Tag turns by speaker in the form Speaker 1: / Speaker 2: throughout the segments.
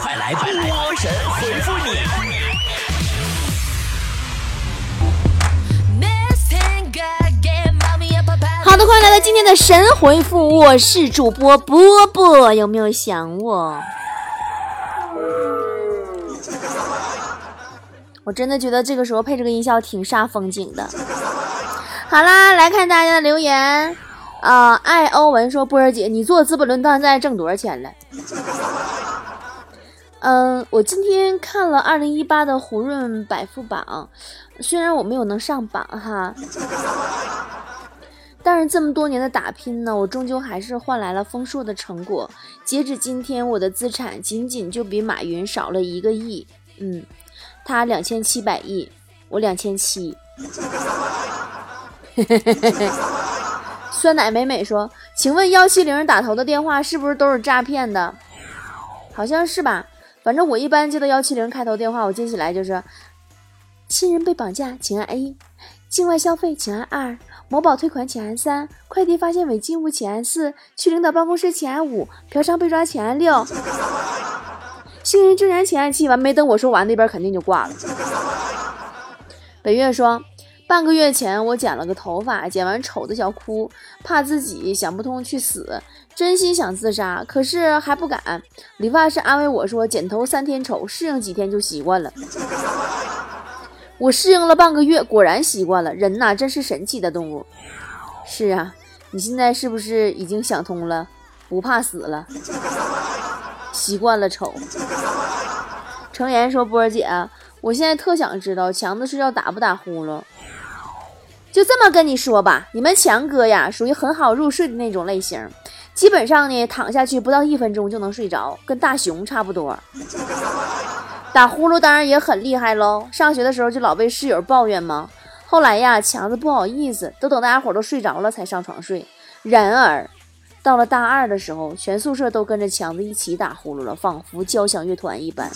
Speaker 1: 快来波神回复你！
Speaker 2: 好的，欢迎来到今天的神回复，我是主播波波，有没有想我？我真的觉得这个时候配这个音效挺煞风景的。好啦，来看大家的留言。啊，爱欧文说：“波儿姐，你做资本论断在挣多少钱了？”嗯，我今天看了二零一八的胡润百富榜，虽然我没有能上榜哈，但是这么多年的打拼呢，我终究还是换来了丰硕的成果。截止今天，我的资产仅仅就比马云少了一个亿。嗯，他两千七百亿，我两千七。酸奶美美说：“请问幺七零打头的电话是不是都是诈骗的？好像是吧。”反正我一般接到幺七零开头电话，我接起来就是：“亲人被绑架，请按 A；境外消费，请按二；某宝退款，请按三；快递发现违禁物，请按四；去领导办公室，请按五；嫖娼被抓，请按六；新人证件，请按七。完没等我说完，那边肯定就挂了。北月说。半个月前，我剪了个头发，剪完丑的想哭，怕自己想不通去死，真心想自杀，可是还不敢。理发师安慰我说：“剪头三天丑，适应几天就习惯了。”我适应了半个月，果然习惯了。人呐，真是神奇的动物。是啊，你现在是不是已经想通了，不怕死了，习惯了丑？程岩说：“波儿姐，我现在特想知道强子睡觉打不打呼噜。”就这么跟你说吧，你们强哥呀，属于很好入睡的那种类型，基本上呢，躺下去不到一分钟就能睡着，跟大熊差不多。打呼噜当然也很厉害喽。上学的时候就老被室友抱怨嘛。后来呀，强子不好意思，都等大家伙都睡着了才上床睡。然而，到了大二的时候，全宿舍都跟着强子一起打呼噜了，仿佛交响乐团一般。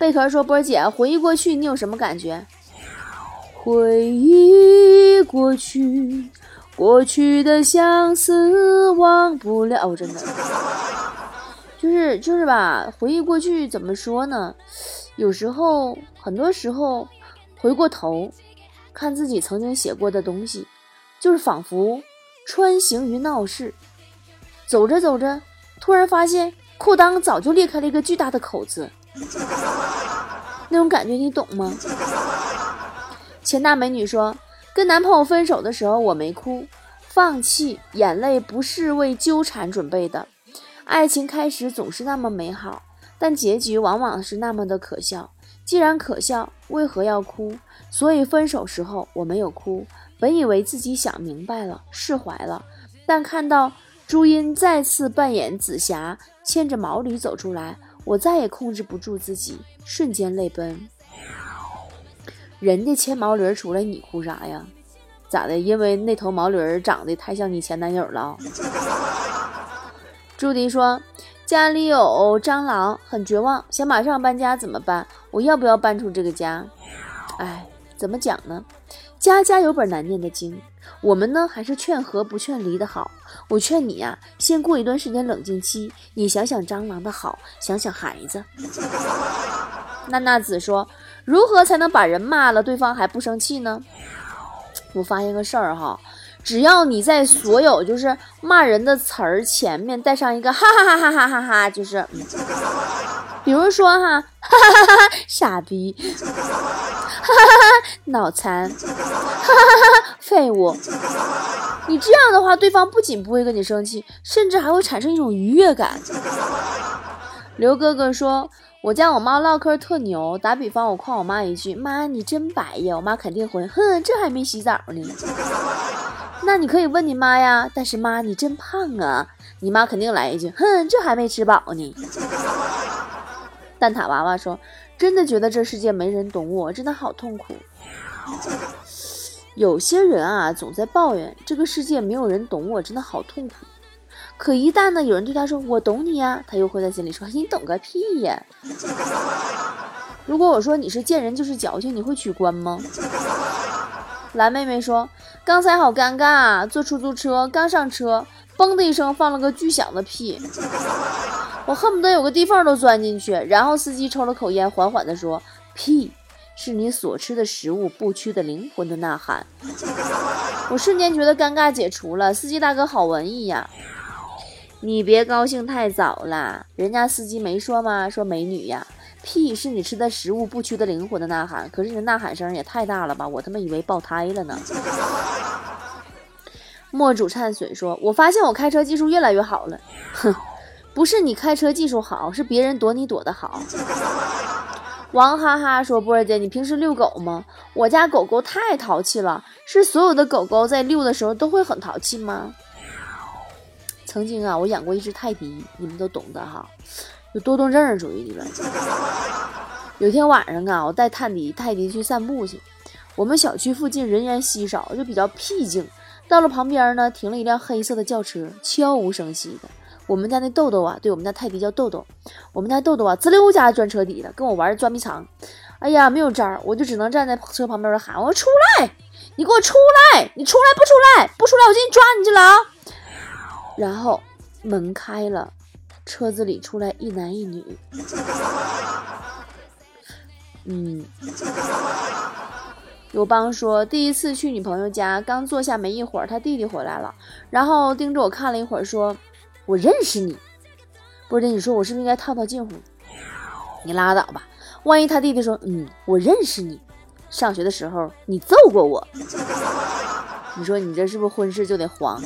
Speaker 2: 贝壳说：“波儿姐，回忆过去，你有什么感觉？”回忆过去，过去的相思忘不了。真的，就是就是吧。回忆过去怎么说呢？有时候，很多时候，回过头看自己曾经写过的东西，就是仿佛穿行于闹市，走着走着，突然发现裤裆早就裂开了一个巨大的口子，那种感觉你懂吗？钱大美女说：“跟男朋友分手的时候，我没哭，放弃，眼泪不是为纠缠准备的。爱情开始总是那么美好，但结局往往是那么的可笑。既然可笑，为何要哭？所以分手时候我没有哭。本以为自己想明白了，释怀了，但看到朱茵再次扮演紫霞，牵着毛驴走出来，我再也控制不住自己，瞬间泪奔。”人家牵毛驴出来，你哭啥呀？咋的？因为那头毛驴长得太像你前男友了。朱迪说：“家里有蟑螂，很绝望，想马上搬家，怎么办？我要不要搬出这个家？”哎，怎么讲呢？家家有本难念的经，我们呢还是劝和不劝离的好。我劝你呀，先过一段时间冷静期，你想想蟑螂的好，想想孩子。娜娜子说。如何才能把人骂了，对方还不生气呢？我发现个事儿哈，只要你在所有就是骂人的词儿前面带上一个哈哈哈哈哈哈哈，就是，比如说哈，哈哈哈哈傻逼，哈哈哈脑残，哈哈哈哈废物，你这样的话，对方不仅不会跟你生气，甚至还会产生一种愉悦感。刘哥哥说。我家我妈唠嗑特牛，打比方，我夸我妈一句：“妈，你真白呀！”我妈肯定回：“哼，这还没洗澡呢。”那你可以问你妈呀，但是妈，你真胖啊！你妈肯定来一句：“哼，这还没吃饱呢。”蛋挞娃娃说：“真的觉得这世界没人懂我，真的好痛苦。”有些人啊，总在抱怨这个世界没有人懂我，真的好痛苦。可一旦呢，有人对他说“我懂你呀”，他又会在心里说“你懂个屁呀”。如果我说你是见人就是矫情，你会取关吗？蓝妹妹说：“刚才好尴尬啊，坐出租车刚上车，嘣的一声放了个巨响的屁，我恨不得有个地缝都钻进去。然后司机抽了口烟，缓缓地说：“屁，是你所吃的食物不屈的灵魂的呐喊。”我瞬间觉得尴尬解除了。司机大哥好文艺呀！你别高兴太早了，人家司机没说吗？说美女呀，屁是你吃的食物不屈的灵魂的呐喊。可是你的呐喊声也太大了吧，我他妈以为爆胎了呢。莫主忏水说：“我发现我开车技术越来越好了。”哼，不是你开车技术好，是别人躲你躲得好。王哈哈说：“波儿姐，你平时遛狗吗？我家狗狗太淘气了，是所有的狗狗在遛的时候都会很淘气吗？”曾经啊，我养过一只泰迪，你们都懂的哈，有多动症属于里边。有天晚上啊，我带泰迪泰迪去散步去，我们小区附近人烟稀少，就比较僻静。到了旁边呢，停了一辆黑色的轿车，悄无声息的。我们家那豆豆啊，对我们家泰迪叫豆豆，我们家豆豆啊，滋溜家钻车底了，跟我玩钻迷藏。哎呀，没有招儿，我就只能站在车旁边喊：“我说出来，你给我出来，你出来不出来？不出来，我进去抓你去了啊！”然后门开了，车子里出来一男一女。嗯，友邦说，第一次去女朋友家，刚坐下没一会儿，他弟弟回来了，然后盯着我看了一会儿，说：“我认识你。”波姐，你说我是不是应该套套近乎？你拉倒吧，万一他弟弟说：“嗯，我认识你，上学的时候你揍过我。”你说你这是不是婚事就得黄？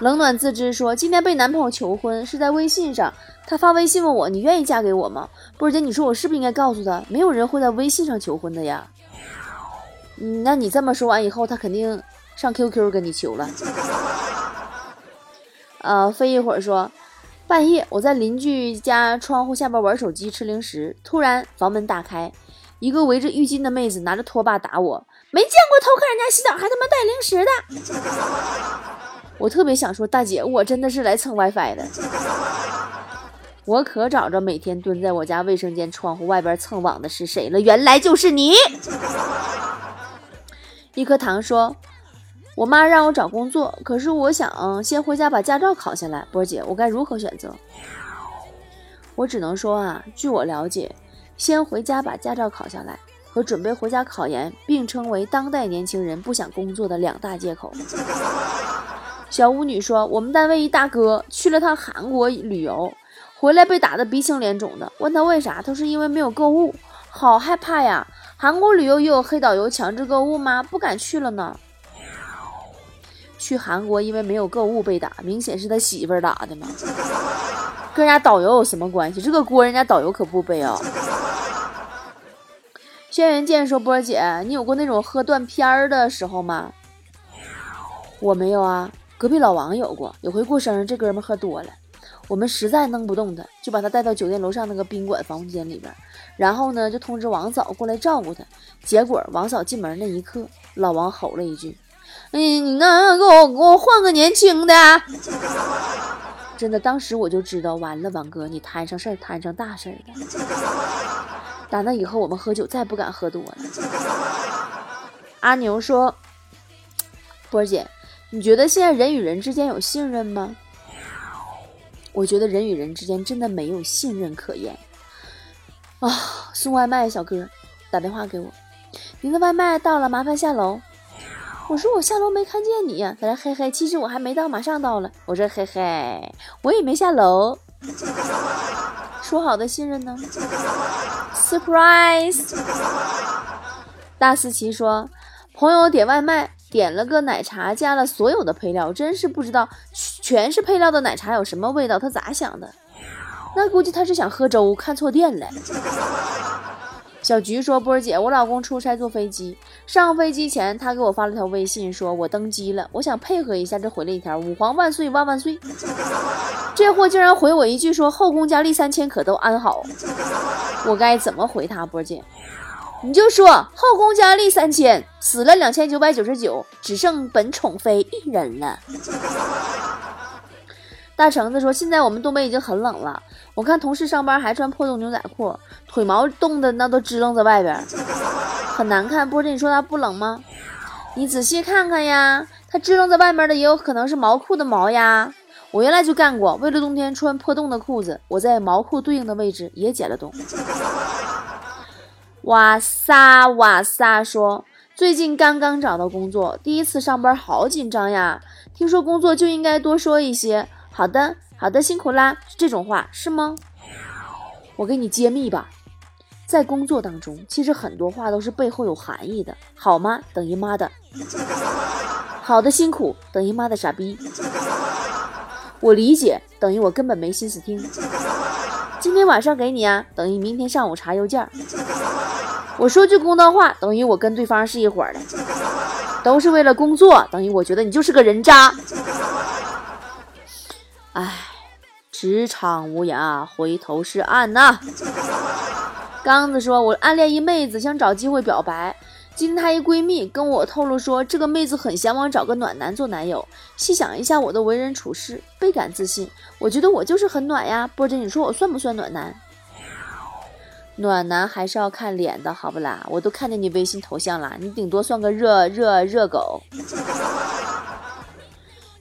Speaker 2: 冷暖自知说，今天被男朋友求婚是在微信上，他发微信问我，你愿意嫁给我吗？波姐，你说我是不是应该告诉他，没有人会在微信上求婚的呀？嗯，那你这么说完以后，他肯定上 QQ 跟你求了。呃，飞一会儿说，半夜我在邻居家窗户下边玩手机吃零食，突然房门打开，一个围着浴巾的妹子拿着拖把打我，没见过偷看人家洗澡还他妈带零食的。我特别想说，大姐，我真的是来蹭 WiFi 的。我可找着每天蹲在我家卫生间窗户外边蹭网的是谁了，原来就是你。一颗糖说，我妈让我找工作，可是我想先回家把驾照考下来。波姐，我该如何选择？我只能说啊，据我了解，先回家把驾照考下来和准备回家考研并称为当代年轻人不想工作的两大借口。小巫女说：“我们单位一大哥去了趟韩国旅游，回来被打得鼻青脸肿的。问他为啥，他说因为没有购物，好害怕呀！韩国旅游也有黑导游强制购物吗？不敢去了呢。去韩国因为没有购物被打，明显是他媳妇儿打的嘛，跟人家导游有什么关系？这个锅人家导游可不背啊。”轩辕剑说：“波儿姐，你有过那种喝断片儿的时候吗？我没有啊。”隔壁老王有过，有回过生日，这哥们喝多了，我们实在弄不动他，就把他带到酒店楼上那个宾馆房间里边，然后呢就通知王嫂过来照顾他。结果王嫂进门那一刻，老王吼了一句：“哎，你那给我给我换个年轻的！” 真的，当时我就知道完了，王哥你摊上事儿，摊上大事儿了。打那以后，我们喝酒再不敢喝多了。阿牛说：“波姐。”你觉得现在人与人之间有信任吗？我觉得人与人之间真的没有信任可言啊！送外卖小哥打电话给我，您的外卖到了，麻烦下楼。我说我下楼没看见你呀，他说嘿嘿，其实我还没到，马上到了。我说嘿嘿，我也没下楼。说好的信任呢？Surprise！大思琪说，朋友点外卖。点了个奶茶，加了所有的配料，真是不知道全是配料的奶茶有什么味道。他咋想的？那估计他是想喝粥，看错店了。小菊说：“波儿姐，我老公出差坐飞机，上飞机前他给我发了条微信，说我登机了，我想配合一下，这回了一条五皇万岁万万岁。这货竟然回我一句说后宫佳丽三千可都安好，我该怎么回他？波儿姐？”你就说后宫佳丽三千，死了两千九百九十九，只剩本宠妃一人了。大橙子说：“现在我们东北已经很冷了，我看同事上班还穿破洞牛仔裤，腿毛冻的那都支棱在外边，很难看。波姐，你说他不冷吗？你仔细看看呀，他支棱在外面的也有可能是毛裤的毛呀。我原来就干过，为了冬天穿破洞的裤子，我在毛裤对应的位置也剪了洞。哇撒哇撒说，最近刚刚找到工作，第一次上班好紧张呀。听说工作就应该多说一些“好的，好的，辛苦啦”这种话是吗？我给你揭秘吧，在工作当中，其实很多话都是背后有含义的。好吗？等于妈的。好的，辛苦等于妈的傻逼。我理解等于我根本没心思听。今天晚上给你啊，等于明天上午查邮件。我说句公道话，等于我跟对方是一伙的，都是为了工作，等于我觉得你就是个人渣。哎，职场无涯，回头是岸呐。刚子说，我暗恋一妹子，想找机会表白。今天她一闺蜜跟我透露说，这个妹子很向往找个暖男做男友。细想一下我的为人处事，倍感自信。我觉得我就是很暖呀。波姐，你说我算不算暖男？暖男还是要看脸的，好不啦？我都看见你微信头像了，你顶多算个热热热狗。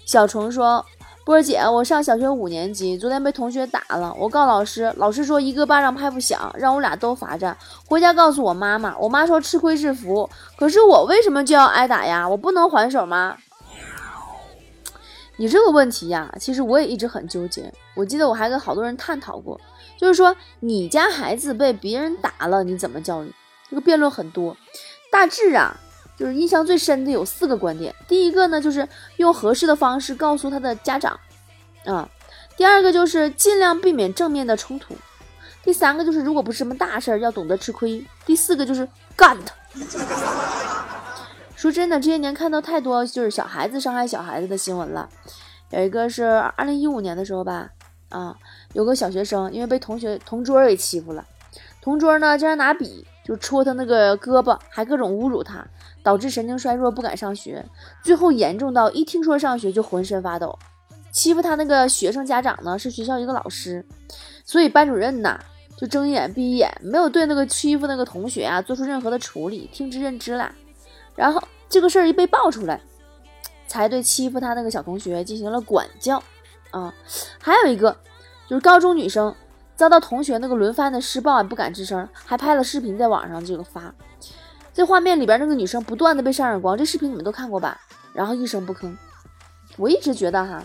Speaker 2: 小虫说：“波儿姐，我上小学五年级，昨天被同学打了，我告老师，老师说一个巴掌拍不响，让我俩都罚站。回家告诉我妈妈，我妈说吃亏是福。可是我为什么就要挨打呀？我不能还手吗？”你这个问题呀，其实我也一直很纠结。我记得我还跟好多人探讨过。就是说，你家孩子被别人打了，你怎么教育？这个辩论很多，大致啊，就是印象最深的有四个观点。第一个呢，就是用合适的方式告诉他的家长，啊；第二个就是尽量避免正面的冲突；第三个就是如果不是什么大事儿，要懂得吃亏；第四个就是干他。说真的，这些年看到太多就是小孩子伤害小孩子的新闻了，有一个是二零一五年的时候吧。啊，有个小学生因为被同学同桌给欺负了，同桌呢竟然拿笔就戳他那个胳膊，还各种侮辱他，导致神经衰弱，不敢上学，最后严重到一听说上学就浑身发抖。欺负他那个学生家长呢是学校一个老师，所以班主任呐就睁一眼闭一眼，没有对那个欺负那个同学啊做出任何的处理，听之任之啦。然后这个事儿一被爆出来，才对欺负他那个小同学进行了管教。啊，还有一个就是高中女生遭到同学那个轮番的施暴，不敢吱声，还拍了视频在网上这个发。这画面里边那个女生不断的被扇耳光，这视频你们都看过吧？然后一声不吭。我一直觉得哈，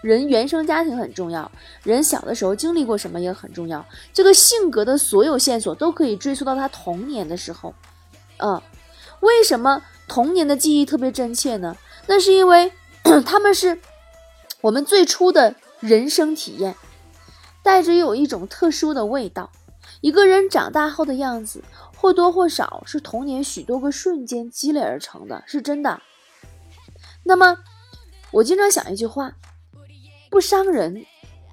Speaker 2: 人原生家庭很重要，人小的时候经历过什么也很重要。这个性格的所有线索都可以追溯到他童年的时候。嗯，为什么童年的记忆特别真切呢？那是因为 他们是。我们最初的人生体验，带着有一种特殊的味道。一个人长大后的样子，或多或少是童年许多个瞬间积累而成的，是真的。那么，我经常想一句话：不伤人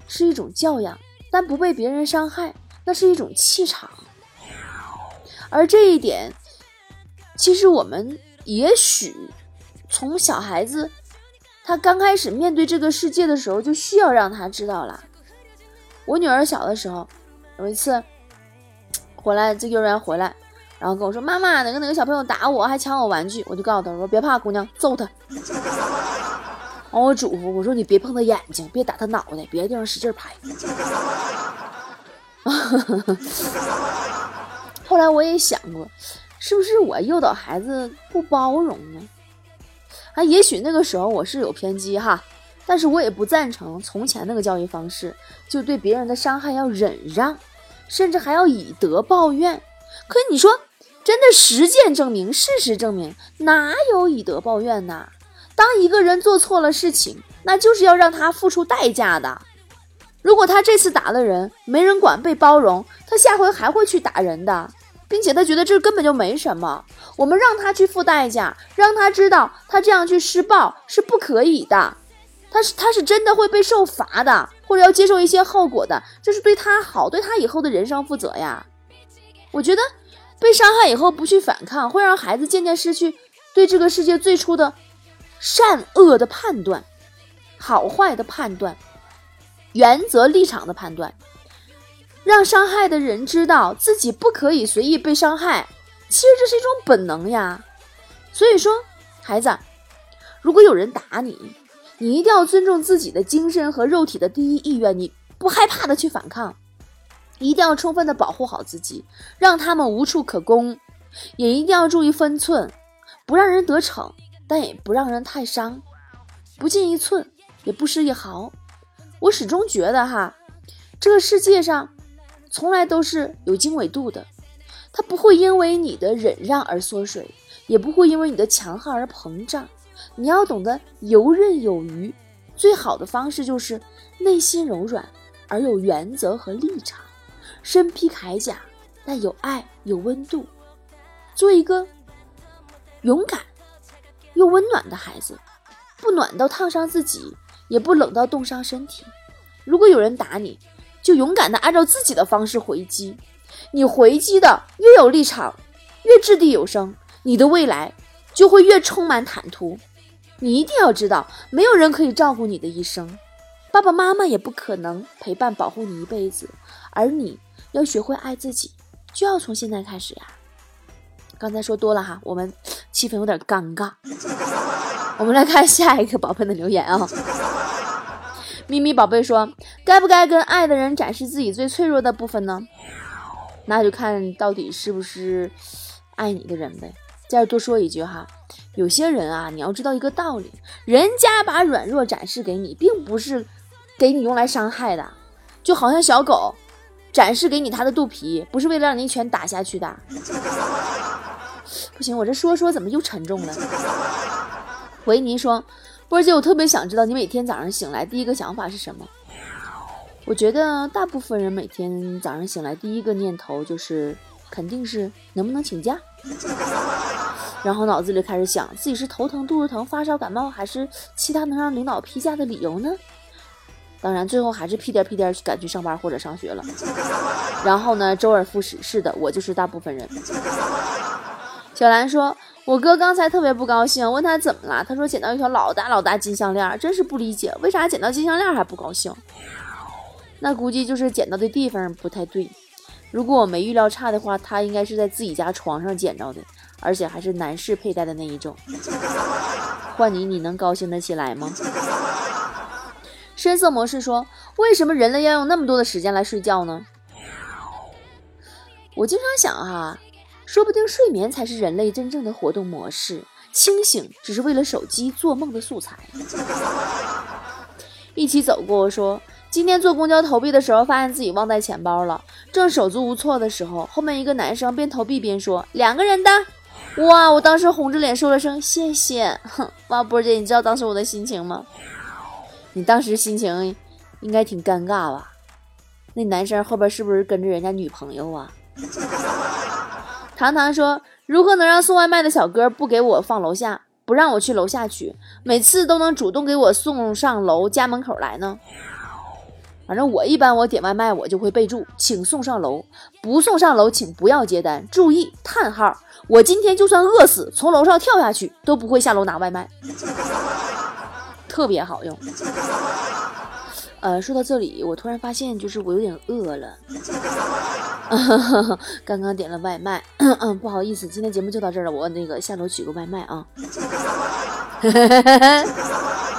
Speaker 2: 是一种教养，但不被别人伤害，那是一种气场。而这一点，其实我们也许从小孩子。他刚开始面对这个世界的时候，就需要让他知道了。我女儿小的时候，有一次回来，这幼儿园回来，然后跟我说：“妈妈，哪个哪个小朋友打我，还抢我玩具。”我就告诉他说：“别怕，姑娘，揍他。”完我嘱咐我说：“你别碰他眼睛，别打他脑袋，别的地方使劲拍。”后来我也想过，是不是我诱导孩子不包容呢？啊，也许那个时候我是有偏激哈，但是我也不赞成从前那个教育方式，就对别人的伤害要忍让，甚至还要以德报怨。可你说，真的实践证明，事实证明，哪有以德报怨呢？当一个人做错了事情，那就是要让他付出代价的。如果他这次打了人，没人管，被包容，他下回还会去打人的。并且他觉得这根本就没什么，我们让他去付代价，让他知道他这样去施暴是不可以的，他是他是真的会被受罚的，或者要接受一些后果的，这是对他好，对他以后的人生负责呀。我觉得被伤害以后不去反抗，会让孩子渐渐失去对这个世界最初的善恶的判断、好坏的判断、原则立场的判断。让伤害的人知道自己不可以随意被伤害，其实这是一种本能呀。所以说，孩子，如果有人打你，你一定要尊重自己的精神和肉体的第一意愿，你不害怕的去反抗，一定要充分的保护好自己，让他们无处可攻，也一定要注意分寸，不让人得逞，但也不让人太伤，不进一寸，也不失一毫。我始终觉得哈，这个世界上从来都是有经纬度的，它不会因为你的忍让而缩水，也不会因为你的强悍而膨胀。你要懂得游刃有余，最好的方式就是内心柔软而有原则和立场，身披铠甲但有爱有温度，做一个勇敢又温暖的孩子，不暖到烫伤自己，也不冷到冻伤身体。如果有人打你，就勇敢的按照自己的方式回击。你回击的越有立场，越掷地有声，你的未来就会越充满坦途。你一定要知道，没有人可以照顾你的一生，爸爸妈妈也不可能陪伴保护你一辈子，而你要学会爱自己，就要从现在开始呀。刚才说多了哈，我们气氛有点尴尬。我们来看下一个宝贝的留言啊。咪咪宝贝说：“该不该跟爱的人展示自己最脆弱的部分呢？那就看到底是不是爱你的人呗。”再这多说一句哈。有些人啊，你要知道一个道理，人家把软弱展示给你，并不是给你用来伤害的，就好像小狗展示给你它的肚皮，不是为了让你一拳打下去的。不行，我这说说怎么又沉重了？维尼说：“波儿姐，我特别想知道你每天早上醒来第一个想法是什么？”我觉得大部分人每天早上醒来第一个念头就是肯定是能不能请假。然后脑子里开始想，自己是头疼、肚子疼、发烧、感冒，还是其他能让领导批假的理由呢？当然，最后还是屁颠屁颠去赶去上班或者上学了。然后呢，周而复始。是的，我就是大部分人。小兰说：“我哥刚才特别不高兴，问他怎么了？他说捡到一条老大老大金项链，真是不理解，为啥捡到金项链还不高兴？那估计就是捡到的地方不太对。如果我没预料差的话，他应该是在自己家床上捡着的。”而且还是男士佩戴的那一种，换你你能高兴得起来吗？深色模式说：“为什么人类要用那么多的时间来睡觉呢？”我经常想哈，说不定睡眠才是人类真正的活动模式，清醒只是为了手机做梦的素材。一起走过说。今天坐公交投币的时候，发现自己忘带钱包了，正手足无措的时候，后面一个男生边投币边说：“两个人的。” 哇！我当时红着脸说了声谢谢。哼，哇，波姐，你知道当时我的心情吗？你当时心情应该挺尴尬吧？那男生后边是不是跟着人家女朋友啊？糖糖说：“如何能让送外卖的小哥不给我放楼下，不让我去楼下取，每次都能主动给我送上楼家门口来呢？”反正我一般我点外卖我就会备注，请送上楼，不送上楼请不要接单。注意叹号，我今天就算饿死，从楼上跳下去都不会下楼拿外卖，特别好用。呃，说到这里，我突然发现就是我有点饿了，刚刚点了外卖，嗯，不好意思，今天节目就到这儿了，我那个下楼取个外卖啊。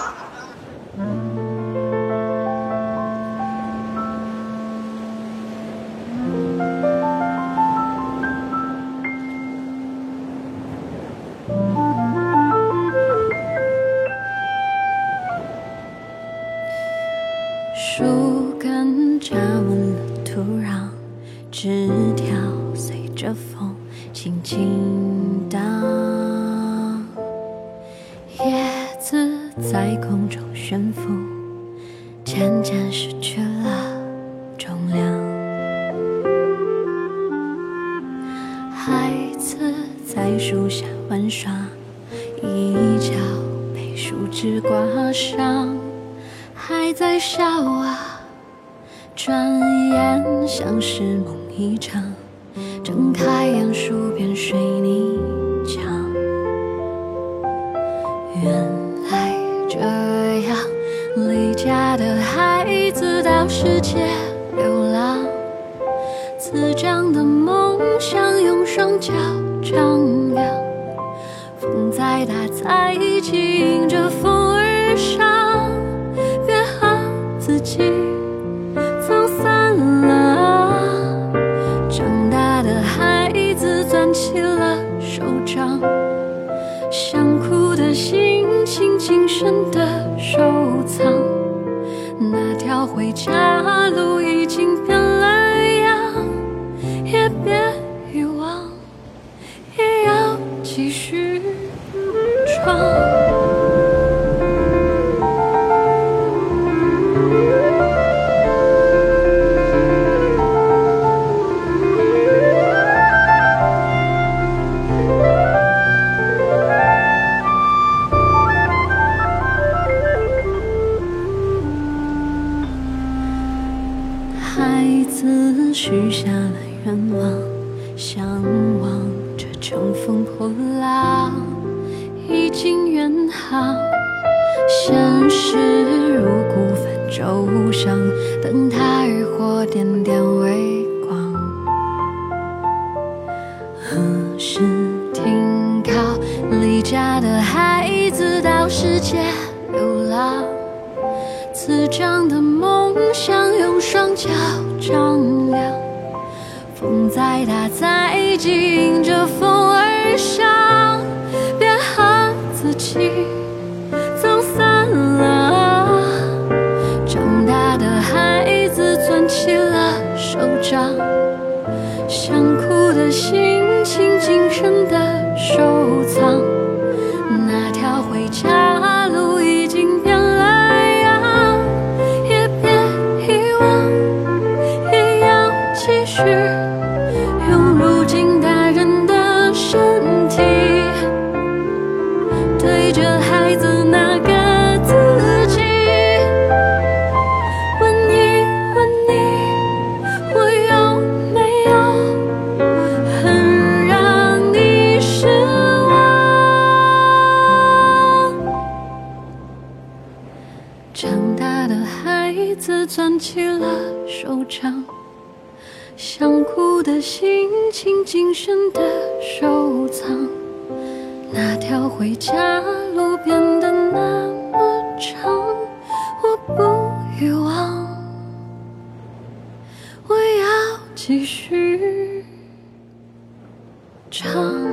Speaker 3: 在笑啊，转眼像是梦一场，睁开眼数遍水泥墙。原来这样，离家的孩子到世界流浪，滋长的梦想用双脚丈量。风再大再急，迎着风远航。现实如孤帆舟上，灯塔渔火点点微光。何时停靠？离家的孩子到世界流浪。滋长的梦想用双脚丈量，风再大再急，迎着风真的收藏。那条回家路变得那么长，我不遗忘，我要继续唱。